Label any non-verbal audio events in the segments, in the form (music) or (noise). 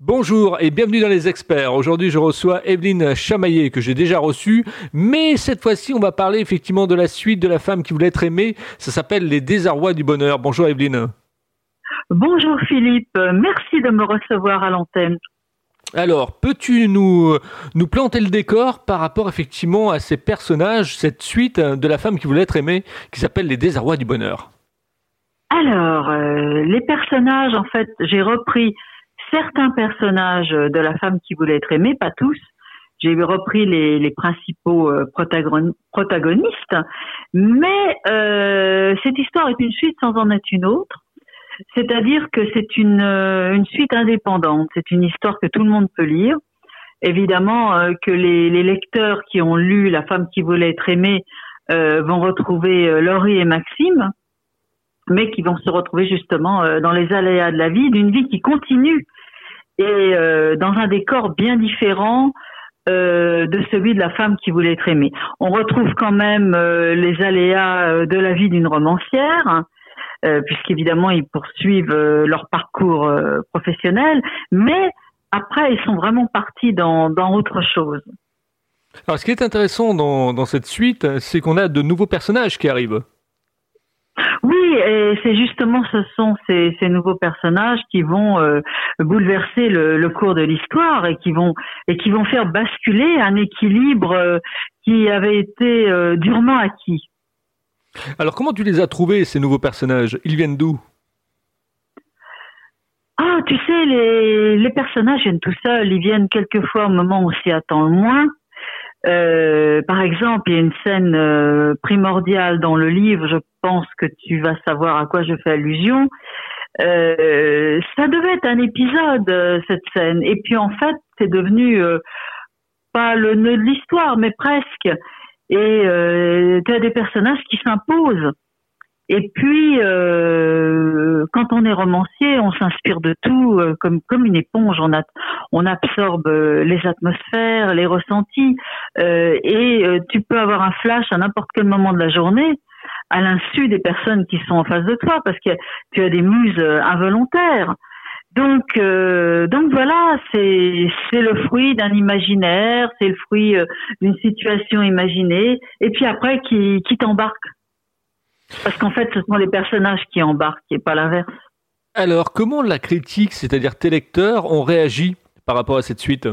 Bonjour et bienvenue dans les experts. Aujourd'hui, je reçois Evelyne Chamaillet que j'ai déjà reçue, mais cette fois-ci, on va parler effectivement de la suite de la femme qui voulait être aimée. Ça s'appelle Les désarrois du bonheur. Bonjour Evelyne. Bonjour Philippe, merci de me recevoir à l'antenne. Alors, peux-tu nous, nous planter le décor par rapport effectivement à ces personnages, cette suite de la femme qui voulait être aimée, qui s'appelle Les désarrois du bonheur? Alors, euh, les personnages, en fait, j'ai repris certains personnages de la femme qui voulait être aimée, pas tous. J'ai repris les, principaux euh, protagonistes, mais euh, cette histoire est une suite sans en être une autre. C'est-à-dire que c'est une, euh, une suite indépendante. C'est une histoire que tout le monde peut lire. Évidemment que les, lecteurs qui ont lu La femme qui voulait être aimée vont retrouver Laurie et Maxime, mais qui vont se retrouver justement dans les aléas de la vie, d'une vie qui continue et euh, dans un décor bien différent euh, de celui de la femme qui voulait être aimée. On retrouve quand même euh, les aléas de la vie d'une romancière, hein, puisqu'évidemment ils poursuivent leur parcours professionnel, mais après ils sont vraiment partis dans, autre chose. Alors ce qui est intéressant dans cette suite, c'est qu'on a de nouveaux personnages qui arrivent. Oui, et c'est justement ce sont ces, ces, nouveaux personnages qui vont euh, bouleverser le, le, cours de l'histoire et qui vont et qui vont faire basculer un équilibre euh, qui avait été euh, durement acquis. Alors comment tu les as trouvés ces nouveaux personnages? Ils viennent d'où? Ah, tu sais, les, les personnages viennent tout seuls. Ils viennent quelquefois au moment où on s'y attend le moins. Euh, par exemple, il y a une scène euh, primordiale dans le livre, je pense que tu vas savoir à quoi je fais allusion. Euh, ça devait être un épisode, cette scène. Et puis en fait, c'est devenu pas le nœud de l'histoire, mais presque. Et tu as des personnages qui s'imposent. Et puis, euh, quand on est romancier, on s'inspire de tout euh, comme comme une éponge. On, a, on absorbe euh, les atmosphères, les ressentis, et tu peux avoir un flash à n'importe quel moment de la journée, à l'insu des personnes qui sont en face de toi, parce que tu as des muses involontaires. Donc, donc voilà, c'est c'est le fruit d'un imaginaire, c'est le fruit d'une situation imaginée, et puis après qui qui t'embarque parce qu'en fait, ce sont les personnages qui embarquent et pas l'inverse. Alors, comment la critique, c'est-à-dire tes lecteurs, ont réagi par rapport à cette suite?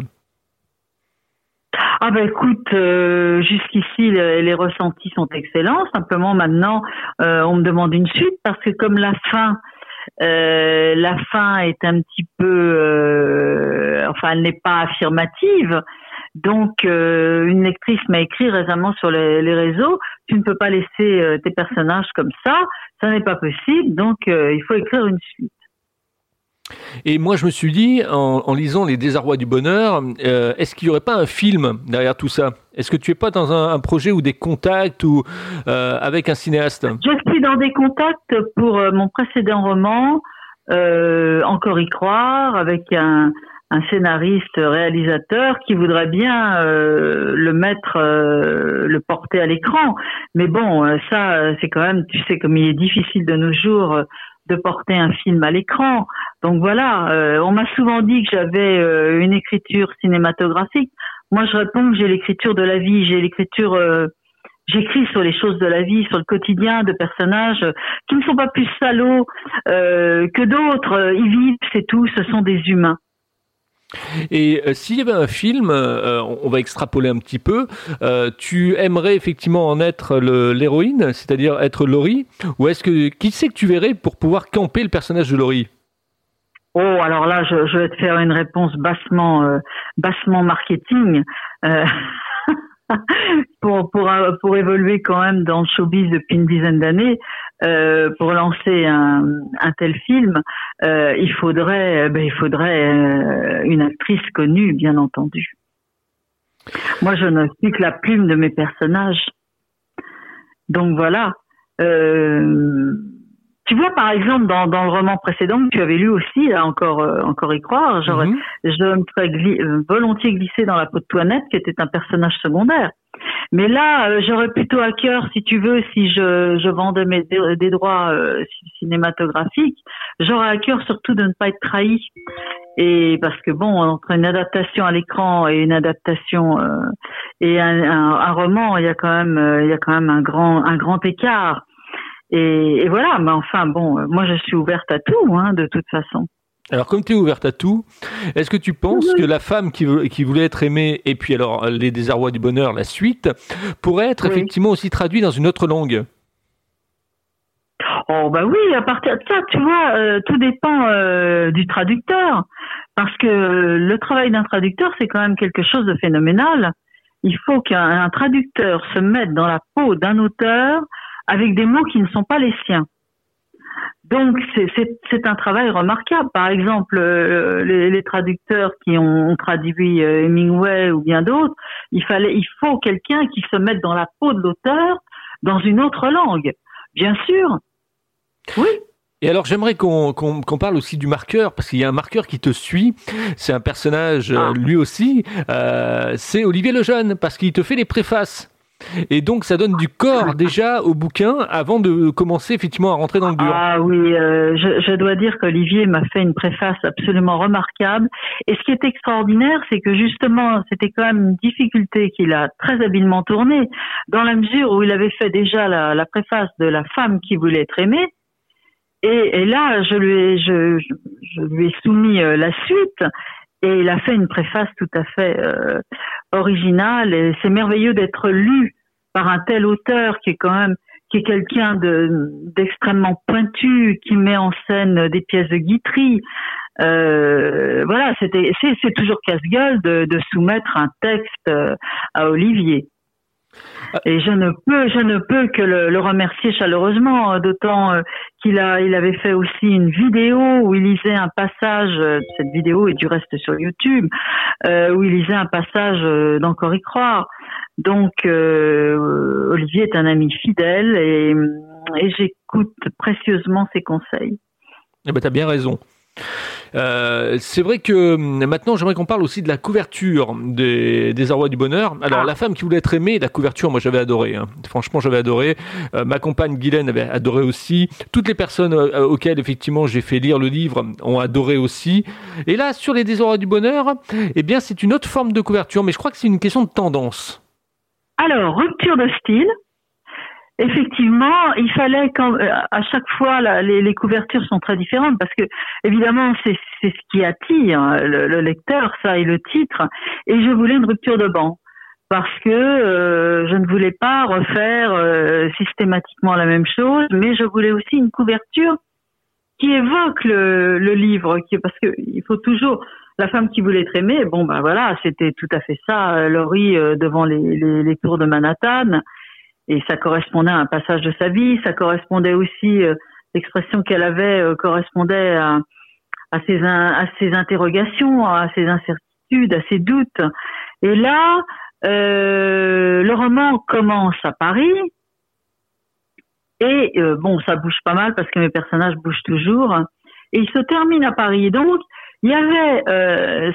Ah ben écoute, euh, jusqu'ici les, ressentis sont excellents. Simplement maintenant, euh, on me demande une suite parce que comme la fin, euh, la fin est un petit peu, enfin, elle n'est pas affirmative. Donc, euh, une lectrice m'a écrit récemment sur les, réseaux, tu ne peux pas laisser euh, tes personnages comme ça, ça n'est pas possible, donc euh, il faut écrire une suite. Et moi, je me suis dit, en, lisant Les désarrois du bonheur, est-ce qu'il n'y aurait pas un film derrière tout ça? Est-ce que tu es pas dans un, projet ou des contacts ou avec un cinéaste? Je suis dans des contacts pour mon précédent roman, Encore y croire, avec un, scénariste réalisateur qui voudrait bien euh, le mettre euh, le porter à l'écran. Mais bon euh, ça c'est quand même tu sais comme il est difficile de nos jours de porter un film à l'écran donc voilà on m'a souvent dit que j'avais une écriture cinématographique moi je réponds que j'ai l'écriture de la vie j'ai l'écriture J'écris sur les choses de la vie, sur le quotidien de personnages qui ne sont pas plus salauds que d'autres. Ils vivent, c'est tout. Ce sont des humains. Et euh, s'il y avait un film, euh, on va extrapoler un petit peu, euh, tu aimerais effectivement en être l'héroïne, c'est-à-dire être Laurie, ou est-ce que qui c'est que tu verrais pour pouvoir camper le personnage de Laurie? Oh, alors là, je, je, vais te faire une réponse bassement, bassement marketing. (laughs) (laughs) pour, pour, pour évoluer quand même dans le showbiz depuis une dizaine d'années, euh, pour lancer un, un tel film, euh, il faudrait, ben, il faudrait euh, une actrice connue, bien entendu. Moi, je ne suis que la plume de mes personnages. Donc voilà. Euh, tu vois, par exemple, dans, dans le roman précédent que tu avais lu aussi, là, encore, euh, encore y croire, genre, je me serais volontiers glissé dans la peau de Toinette, qui était un personnage secondaire. Mais là, euh, j'aurais plutôt à cœur, si tu veux, si je, je vendais mes, des droits euh, cinématographiques, j'aurais à cœur surtout de ne pas être trahi. Et parce que bon, entre une adaptation à l'écran et une adaptation euh, et un, un, roman, il y a quand même, il y a quand même un grand, un grand écart. Et, et voilà. Mais enfin, bon, moi, je suis ouverte à tout, hein, de toute façon. Alors, comme tu es ouverte à tout, est-ce que tu penses que la femme qui, qui, voulait être aimée, et puis alors les désarrois du bonheur, la suite, pourrait être effectivement aussi traduite dans une autre langue? Oh bah oui, à partir de ça, tu vois, euh, tout dépend euh, du traducteur, parce que le travail d'un traducteur, c'est quand même quelque chose de phénoménal. Il faut qu'un traducteur se mette dans la peau d'un auteur avec des mots qui ne sont pas les siens. Donc c'est un travail remarquable. Par exemple, euh, les, traducteurs qui ont, traduit euh, Hemingway ou bien d'autres, il fallait, il faut quelqu'un qui se mette dans la peau de l'auteur dans une autre langue. Bien sûr. Oui. Et alors j'aimerais qu'on parle aussi du marqueur, parce qu'il y a un marqueur qui te suit, c'est un personnage euh, ah. lui aussi, c'est Olivier Lejeune, parce qu'il te fait les préfaces. Et donc ça donne du corps déjà au bouquin avant de commencer effectivement à rentrer dans le dur. Ah oui, euh, je, dois dire qu'Olivier m'a fait une préface absolument remarquable. Et ce qui est extraordinaire, c'est que justement, c'était quand même une difficulté qu'il a très habilement tournée, dans la mesure où il avait fait déjà la, la préface de la femme qui voulait être aimée. Et, là, je lui ai, je, je lui ai soumis euh, la suite. Et il a fait une préface tout à fait euh, originale et c'est merveilleux d'être lu par un tel auteur qui est quand même qui est quelqu'un de d'extrêmement pointu, qui met en scène des pièces de Guitry. Euh, voilà, c'était c'est toujours casse-gueule de, de, soumettre un texte euh, à Olivier. Et je ne peux, je ne peux que le, remercier chaleureusement, euh, d'autant euh, qu'il a, il avait fait aussi une vidéo où il lisait un passage. Euh, cette vidéo est du reste sur YouTube, où il lisait un passage d'Encore y croire. Donc, Olivier est un ami fidèle et, et j'écoute précieusement ses conseils. Eh ben, t'as bien raison. Euh, c'est vrai que hum, maintenant, j'aimerais qu'on parle aussi de la couverture des, des Arrois du Bonheur. Alors, ah. la femme qui voulait être aimée, la couverture, moi, j'avais adoré. Hein. Franchement, j'avais adoré. Euh, ma compagne Guylaine avait adoré aussi. Toutes les personnes euh, auxquelles, effectivement, j'ai fait lire le livre ont adoré aussi. Et là, sur les Des du Bonheur, eh bien, c'est une autre forme de couverture, mais je crois que c'est une question de tendance. Alors, rupture de style, Effectivement, il fallait quand euh, à chaque fois les, les, couvertures sont très différentes parce que évidemment c'est ce qui attire hein, le, lecteur, ça et le titre. Et je voulais une rupture de banc parce que euh, je ne voulais pas refaire euh, systématiquement la même chose, mais je voulais aussi une couverture qui évoque le, le livre, qui, parce que il faut toujours la femme qui voulait être aimée. Bon ben voilà, c'était tout à fait ça, Laurie devant les, les, les tours de Manhattan et ça correspondait à un passage de sa vie, ça correspondait aussi, euh, l'expression qu'elle avait euh, correspondait à, à, ses, à ses interrogations, à ses incertitudes, à ses doutes. Et là, euh, le roman commence à Paris, et euh, bon, ça bouge pas mal parce que mes personnages bougent toujours, et il se termine à Paris. Donc, il y avait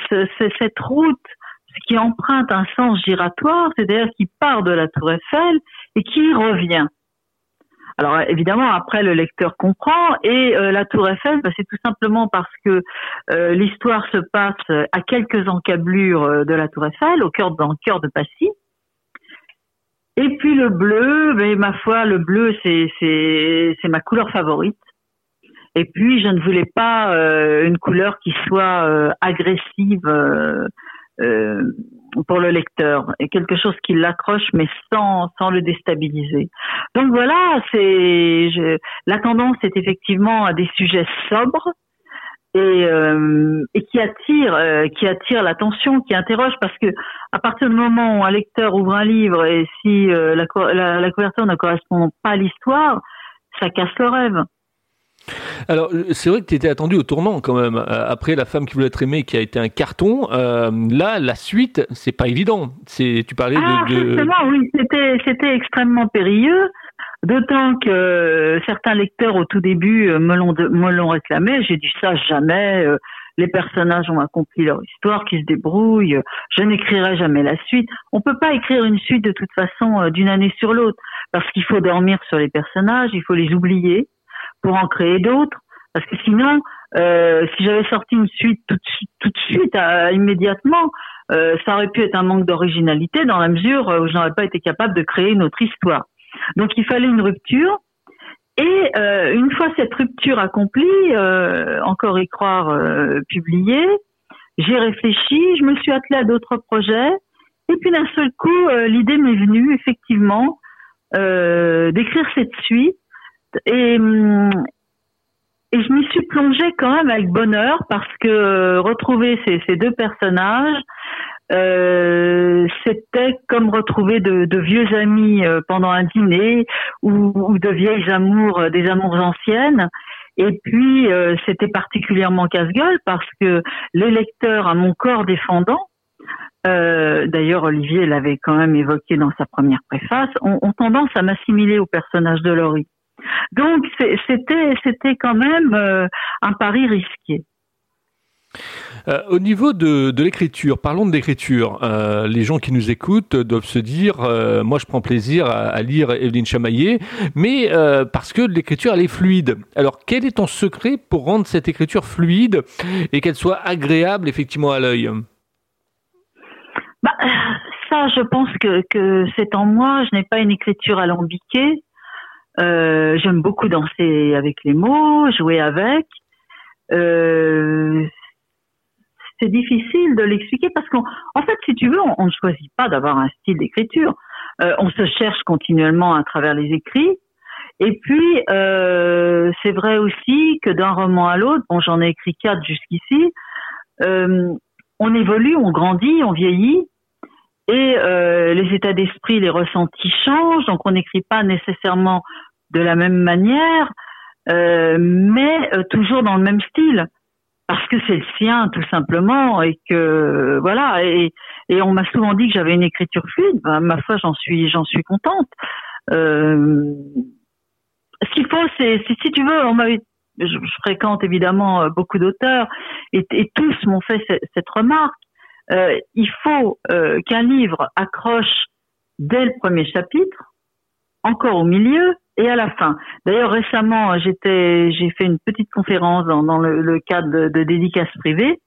ce, cette route qui emprunte un sens giratoire, c'est-à-dire qui part de la Tour Eiffel et qui revient. Alors évidemment, après le lecteur comprend et euh, la Tour Eiffel, bah, c'est tout simplement parce que euh, l'histoire se passe à quelques encablures euh, de la Tour Eiffel, au cœur dans le cœur de Passy. Et puis le bleu, mais ma foi, le bleu c'est ma couleur favorite. Et puis je ne voulais pas une couleur qui soit agressive pour le lecteur et quelque chose qui l'accroche mais sans sans le déstabiliser. Donc voilà, c'est la tendance est effectivement à des sujets sobres et, euh, et qui attire euh, qui attire l'attention, qui interroge parce que à partir du moment où un lecteur ouvre un livre et si euh, la, la, la couverture ne correspond pas à l'histoire, ça casse le rêve. Alors, c'est vrai que tu étais attendu au tournant quand même. Euh, après La femme qui voulait être aimée, qui a été un carton, euh, là, la suite, c'est pas évident. C'est, tu parlais ah, de, Justement, oui, c'était, c'était extrêmement périlleux. D'autant que certains lecteurs au tout début me l'ont, me l'ont réclamé. J'ai dit ça jamais. Euh, les personnages ont accompli leur histoire, qu'ils se débrouillent. Je n'écrirai jamais la suite. On peut pas écrire une suite de toute façon euh, d'une année sur l'autre parce qu'il faut dormir sur les personnages, il faut les oublier pour en créer d'autres. Parce que sinon, euh, si j'avais sorti une suite tout, tout de suite, immédiatement, euh, ça aurait pu être un manque d'originalité dans la mesure où je n'aurais pas été capable de créer une autre histoire. Donc il fallait une rupture. Et euh, une fois cette rupture accomplie, euh, encore y croire euh, publié, j'ai réfléchi, je me suis attelée à d'autres projets, et puis d'un seul coup, euh, l'idée m'est venue effectivement d'écrire cette suite. Et, hum, et je m'y suis plongée quand même avec bonheur parce que retrouver ces, deux personnages, euh, c'était comme retrouver de, vieux amis euh, pendant un dîner ou, de vieilles amours, euh, des amours anciennes. Et puis, c'était particulièrement casse-gueule parce que les lecteurs à mon corps défendant, euh, d'ailleurs Olivier l'avait quand même évoqué dans sa première préface, ont, ont tendance à m'assimiler au personnage de Laurie. Donc, c'était, c'était quand même un pari risqué. Euh, au niveau de, de l'écriture, parlons de l'écriture. Euh, les gens qui nous écoutent doivent se dire, euh, moi je prends plaisir à, à lire Evelyne Chamaillé, mais euh, parce que l'écriture elle est fluide. Alors quel est ton secret pour rendre cette écriture fluide et qu'elle soit agréable effectivement à l'œil? Bah, Ça, je pense que, que c'est en moi. Je n'ai pas une écriture alambiquée. Euh, J'aime beaucoup danser avec les mots, jouer avec. Euh, c'est difficile de l'expliquer parce qu'en en fait, si tu veux, on, ne choisit pas d'avoir un style d'écriture. Euh, on se cherche continuellement à travers les écrits. Et puis, euh, c'est vrai aussi que d'un roman à l'autre, bon, j'en ai écrit quatre jusqu'ici, euh, on évolue, on grandit, on vieillit, et euh, les états d'esprit, les ressentis changent, donc on n'écrit pas nécessairement de la même manière, euh, mais euh, toujours dans le même style. Parce que c'est le sien tout simplement et que voilà et, on m'a souvent dit que j'avais une écriture fluide. Ben, ma foi j'en suis j'en suis contente. Euh, ce qu'il faut c'est si tu veux on je, fréquente évidemment beaucoup d'auteurs et, tous m'ont fait cette, remarque. Il faut qu'un livre accroche dès le premier chapitre encore au milieu et à la fin. D'ailleurs, récemment, j'étais, j'ai fait une petite conférence dans, le, cadre de, de dédicaces privées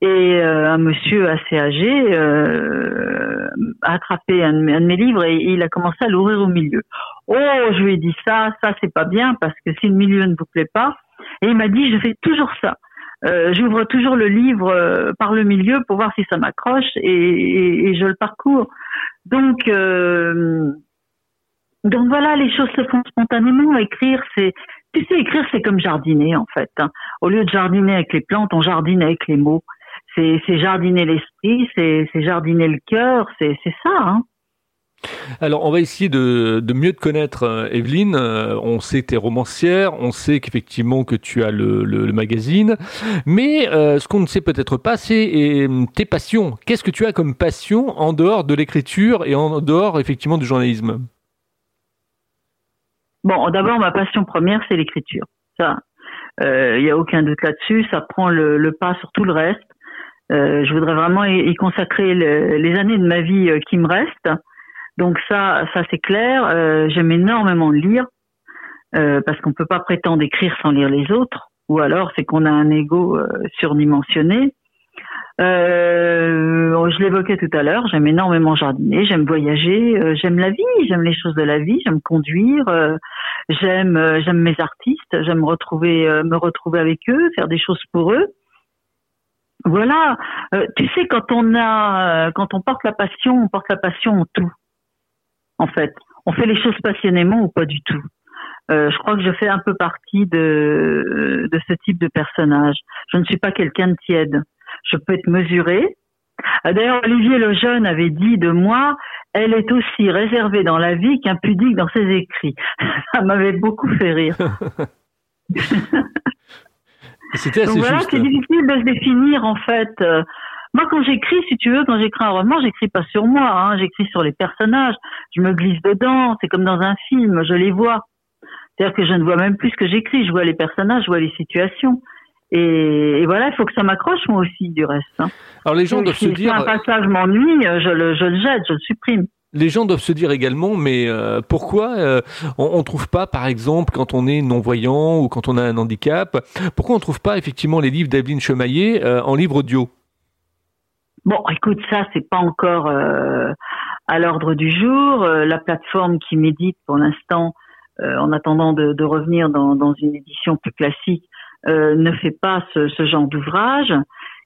et euh, un monsieur assez âgé euh, a attrapé un, de mes livres et, et il a commencé à l'ouvrir au milieu. Oh, je lui ai dit ça, ça c'est pas bien parce que si le milieu ne vous plaît pas, et il m'a dit je fais toujours ça. Euh, j'ouvre toujours le livre euh, par le milieu pour voir si ça m'accroche et, et, je le parcours. Donc euh, donc voilà, les choses se font spontanément. Écrire, c'est, tu sais, écrire, c'est comme jardiner en fait. Hein. Au lieu de jardiner avec les plantes, on jardine avec les mots. C'est, jardiner l'esprit, c'est, jardiner le cœur, c'est, ça. Hein. Alors, on va essayer de, mieux te connaître, euh, Evelyne. Euh, on sait que tu romancière, on sait qu'effectivement que tu as le magazine, mais euh, ce qu'on ne sait peut-être pas, c'est tes passions. Qu'est-ce que tu as comme passion en dehors de l'écriture et en dehors effectivement du journalisme? Bon, d'abord, ma passion première, c'est l'écriture. Ça, il euh, n'y a aucun doute là-dessus. Ça prend le, pas sur tout le reste. Euh, je voudrais vraiment y, consacrer le, les années de ma vie euh, qui me restent. Donc ça, ça c'est clair. Euh, j'aime énormément lire parce qu'on peut pas prétendre écrire sans lire les autres. Ou alors, c'est qu'on a un ego surdimensionné. Euh, je l'évoquais tout à l'heure, j'aime énormément jardiner, j'aime voyager, euh, j'aime la vie, j'aime les choses de la vie, j'aime conduire, euh, j'aime euh, j'aime mes artistes, j'aime retrouver me retrouver avec eux, faire des choses pour eux. Voilà, tu sais quand on a quand on porte la passion, on porte la passion en tout. En fait, on fait les choses passionnément ou pas du tout. je crois que je fais un peu partie de de ce type de personnage. Je ne suis pas quelqu'un de tiède je peux être mesurée. Euh, d'ailleurs, Olivier Lejeune avait dit de moi, elle est aussi réservée dans la vie qu'impudique dans ses écrits. (laughs) Ça m'avait beaucoup fait rire. (laughs) C'était assez voilà, c'est difficile de se définir en fait. Moi, quand j'écris, si tu veux, quand j'écris un roman, j'écris pas sur moi, hein, j'écris sur les personnages. Je me glisse dedans. C'est comme dans un film, je les vois. C'est-à-dire que je ne vois même plus ce que j'écris. Je vois les personnages, je vois les situations. Et, voilà, il faut que ça m'accroche moi aussi du reste. Hein. Alors les gens doivent se dire. Si un passage m'ennuie, je le, je le jette, je le supprime. Les gens doivent se dire également, mais euh, pourquoi euh, on, ne trouve pas, par exemple, quand on est non-voyant ou quand on a un handicap, pourquoi on ne trouve pas effectivement les livres d'Evelyne Chemaillé euh, en livre audio? Bon, écoute, ça c'est pas encore à l'ordre du jour. la plateforme qui médite pour l'instant, en attendant de, de revenir dans, dans, une édition plus classique, ne fait pas ce, ce genre d'ouvrage.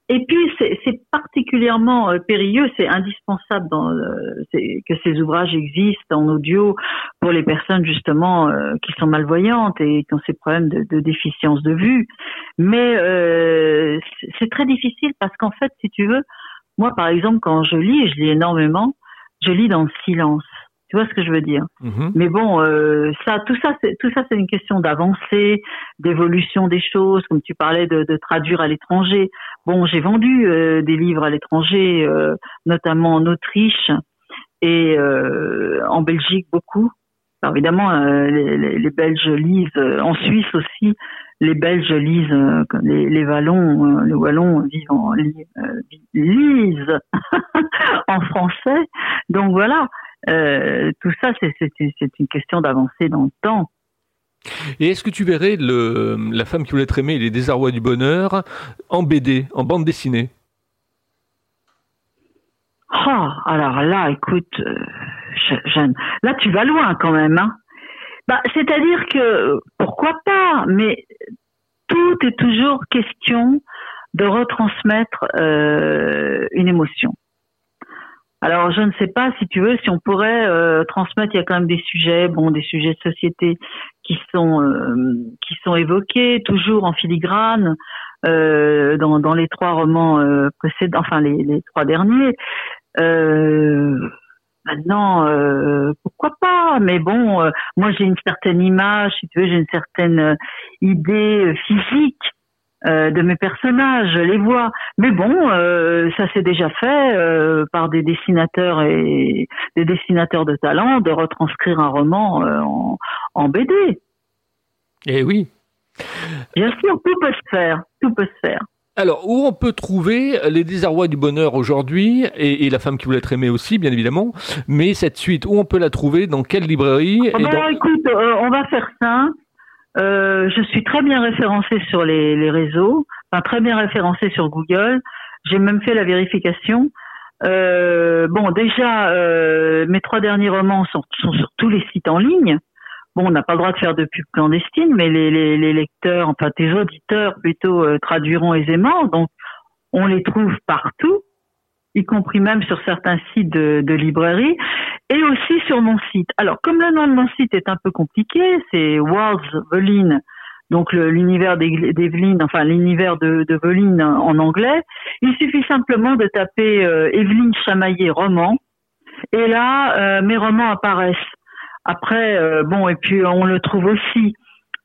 Et puis c'est particulièrement euh, périlleux, c'est indispensable dans, euh, que ces ouvrages existent en audio pour les personnes justement euh, qui sont malvoyantes et qui ont ces problèmes de, de déficience de vue. Mais euh, c'est très difficile parce qu'en fait, si tu veux, moi par exemple quand je lis, je lis énormément, je lis dans le silence. Tu vois ce que je veux dire? Mhm. Mais bon, euh, ça, tout ça, c'est tout ça, c'est une question d'avancée, d'évolution des choses. Comme tu parlais de, de traduire à l'étranger. Bon, j'ai vendu euh, des livres à l'étranger, euh, notamment en Autriche et euh, en Belgique beaucoup. Alors évidemment, les, les, les, Belges lisent, en Suisse aussi, les Belges lisent, les, les Wallons, les Wallons vivent en, lisent (laughs) en français. Donc voilà. Euh, tout ça, c'est une question d'avancer dans le temps. Et est-ce que tu verrais le, la femme qui voulait être aimée et les désarrois du bonheur en BD, en bande dessinée? Oh, alors là, écoute, euh, là tu vas loin quand même. Hein. Bah, C'est-à-dire que, pourquoi pas, mais tout est toujours question de retransmettre euh, une émotion. Alors je ne sais pas si tu veux si on pourrait euh, transmettre. Il y a quand même des sujets, bon, des sujets de société qui sont euh, qui sont évoqués toujours en filigrane euh, dans, dans les trois romans précédents, enfin les, les trois derniers. Maintenant, pourquoi pas? Mais bon, moi j'ai une certaine image, si tu veux, j'ai une certaine idée physique euh, de mes personnages, les vois. Mais bon, euh, ça s'est déjà fait euh, par des dessinateurs et des dessinateurs de talent de retranscrire un roman en, en, BD. Eh oui. Bien sûr, tout peut se faire, tout peut se faire. Alors, où on peut trouver Les désarrois du bonheur aujourd'hui, et, La femme qui voulait être aimée aussi, bien évidemment, mais cette suite, où on peut la trouver, dans quelle librairie bah, Écoute, on va faire ça. Euh, je suis très bien référencée sur les, les, réseaux, enfin très bien référencée sur Google. J'ai même fait la vérification. Euh, bon, déjà, euh, mes trois derniers romans sont, sont, sur tous les sites en ligne. Bon, on n'a pas le droit de faire de pub clandestine, mais les, les, les lecteurs, enfin tes auditeurs plutôt, euh, traduiront aisément. Donc, on les trouve partout y compris même sur certains sites de, de librairie, et aussi sur mon site. Alors, comme le nom de mon site est un peu compliqué, c'est Worlds Veline, donc l'univers d'Evelyne, enfin l'univers de, de Veline en anglais, il suffit simplement de taper euh, Evelyne Chamaillé roman, et là, euh, mes romans apparaissent. Après, euh, bon, et puis on le trouve aussi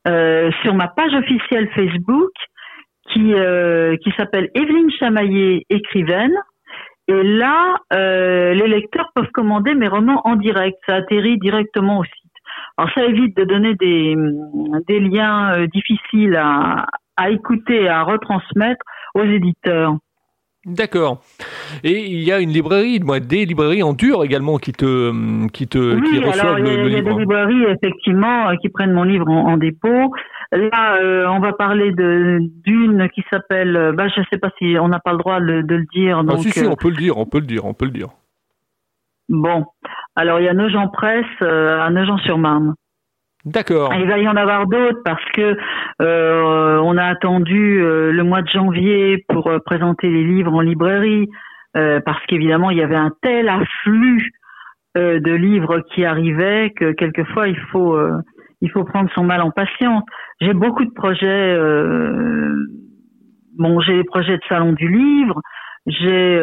euh, sur ma page officielle Facebook, qui, qui s'appelle Evelyne Chamaillé écrivaine. Et là, euh, les lecteurs peuvent commander mes romans en direct. Ça atterrit directement au site. Alors ça évite de donner des, des liens euh, difficiles à écouter, à retransmettre aux éditeurs. D'accord. Et il y a une librairie, des librairies en dur également qui te, qui te, oui, qui reçoivent alors, le, il y a des librairies effectivement euh, qui prennent mon livre en, dépôt. Là, euh, on va parler de d'une qui s'appelle, euh, bah, je sais pas si on n'a pas le droit de, de le dire. Ah, donc, ah, si, si, on peut le dire, on peut le dire, on peut le dire. Bon, alors il y a Nogent-Presse à Nogent-sur-Marne. D'accord. Il va y en avoir d'autres parce que euh, on a attendu euh, le mois de janvier pour euh, présenter les livres en librairie parce qu'évidemment il y avait un tel afflux de livres qui arrivaient que quelquefois il faut il faut prendre son mal en patience. J'ai beaucoup de projets. bon, j'ai des projets de salon du livre. J'ai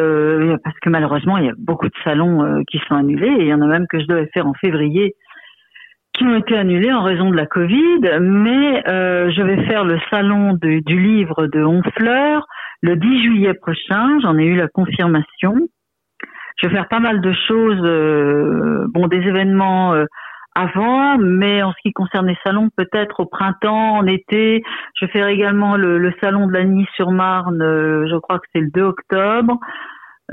parce que malheureusement il y a beaucoup de salons qui sont annulés et il y en a même que je devais faire en février qui ont été annulés en raison de la Covid, mais euh, je vais faire le salon du livre de Honfleur le 10 juillet prochain, j'en ai eu la confirmation. Je vais faire pas mal de choses, euh, bon des événements euh, avant, mais en ce qui concerne les salons, peut-être au printemps, en été. Je fais également le, salon de la Nice-sur-Marne, euh, je crois que c'est le 2 octobre.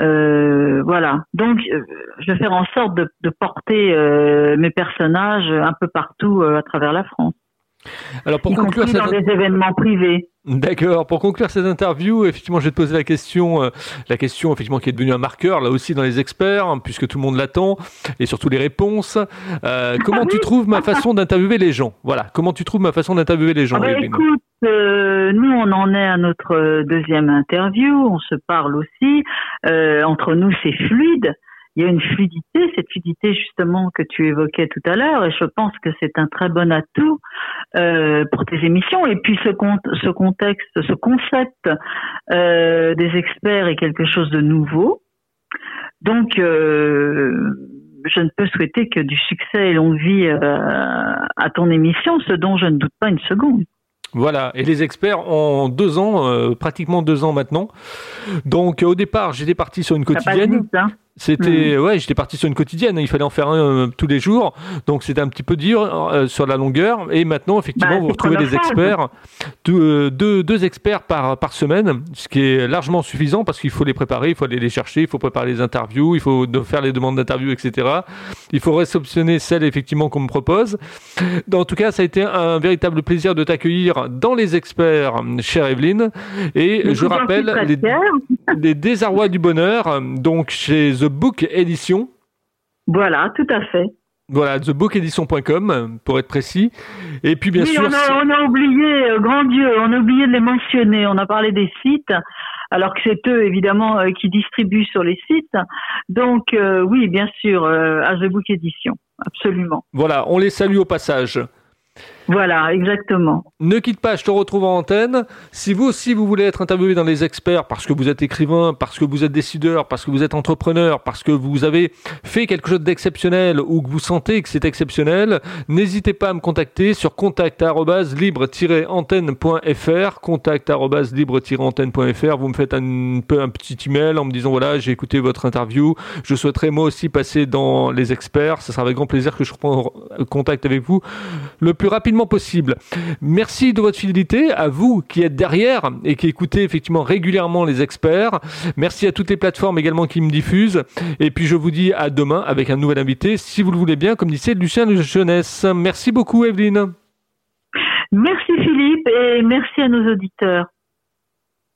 Euh, voilà. Donc, euh, je vais faire en sorte de, porter mes personnages un peu partout à travers la France. Alors pour conclure cette... dans des événements privés. D'accord. Pour conclure cette interview, effectivement, je vais te poser la question, euh, la question effectivement qui est devenue un marqueur là aussi dans les experts, hein, puisque tout le monde l'attend, et surtout les réponses. Euh, comment tu trouves ma (laughs) façon d'interviewer les gens? Voilà. Comment tu trouves ma façon d'interviewer les gens ah bah, Écoute, euh, nous on en est à notre deuxième interview, on se parle aussi. entre nous, c'est fluide il y a une fluidité, cette fluidité justement que tu évoquais tout à l'heure, et je pense que c'est un très bon atout euh, pour tes émissions. Et puis ce, ce contexte, ce concept euh, des experts est quelque chose de nouveau. Donc, euh, je ne peux souhaiter que du succès et longue vie à ton émission, ce dont je ne doute pas une seconde. Voilà, et les experts ont deux ans, pratiquement deux ans maintenant. Donc au départ, j'étais parti sur une quotidienne. Hein. C'était hmm. ouais, j'étais parti sur une quotidienne, il fallait en faire un euh, tous les jours, donc c'était un petit peu dur euh, sur la longueur. Et maintenant, effectivement, bah, vous retrouvez des experts, deux, deux, experts par par semaine, ce qui est largement suffisant parce qu'il faut les préparer, il faut aller les chercher, il faut préparer les interviews, il faut faire les demandes d'interviews, etc. Il faut réceptionner celles effectivement qu'on me propose. En tout cas, ça a été un véritable plaisir de t'accueillir dans les experts, chère Evelyne. Et je rappelle les, (laughs) les désarrois du bonheur, donc chez The Book Edition. Voilà, tout à fait. Voilà, thebookedition.com pour être précis. Et puis bien sûr. On a, on a oublié, euh, grand Dieu, on a oublié de les mentionner. On a parlé des sites, alors que c'est eux évidemment euh, qui distribuent sur les sites. Donc euh, oui, bien sûr, à The Book Edition, absolument. Voilà, on les salue au passage. Voilà, exactement. Ne quitte pas, je te retrouve en antenne. Si vous aussi vous voulez être interviewé dans les experts parce que vous êtes écrivain, parce que vous êtes décideur, parce que vous êtes entrepreneur, parce que vous avez fait quelque chose d'exceptionnel ou que vous sentez que c'est exceptionnel, n'hésitez pas à me contacter sur contact@libre-antenne.fr, contact@libre-antenne.fr. Vous me faites un, peu un petit email en me disant voilà, j'ai écouté votre interview, je souhaiterais moi aussi passer dans les experts. Ce sera avec grand plaisir que je reprends contact avec vous le plus rapidement possible. Merci de votre fidélité, à vous qui êtes derrière et qui écoutez effectivement régulièrement les experts. Merci à toutes les plateformes également qui me diffusent. Et puis je vous dis à demain avec un nouvel invité, si vous le voulez bien, comme disait Lucien Jeunesse. Merci beaucoup Evelyne. Merci Philippe et merci à nos auditeurs.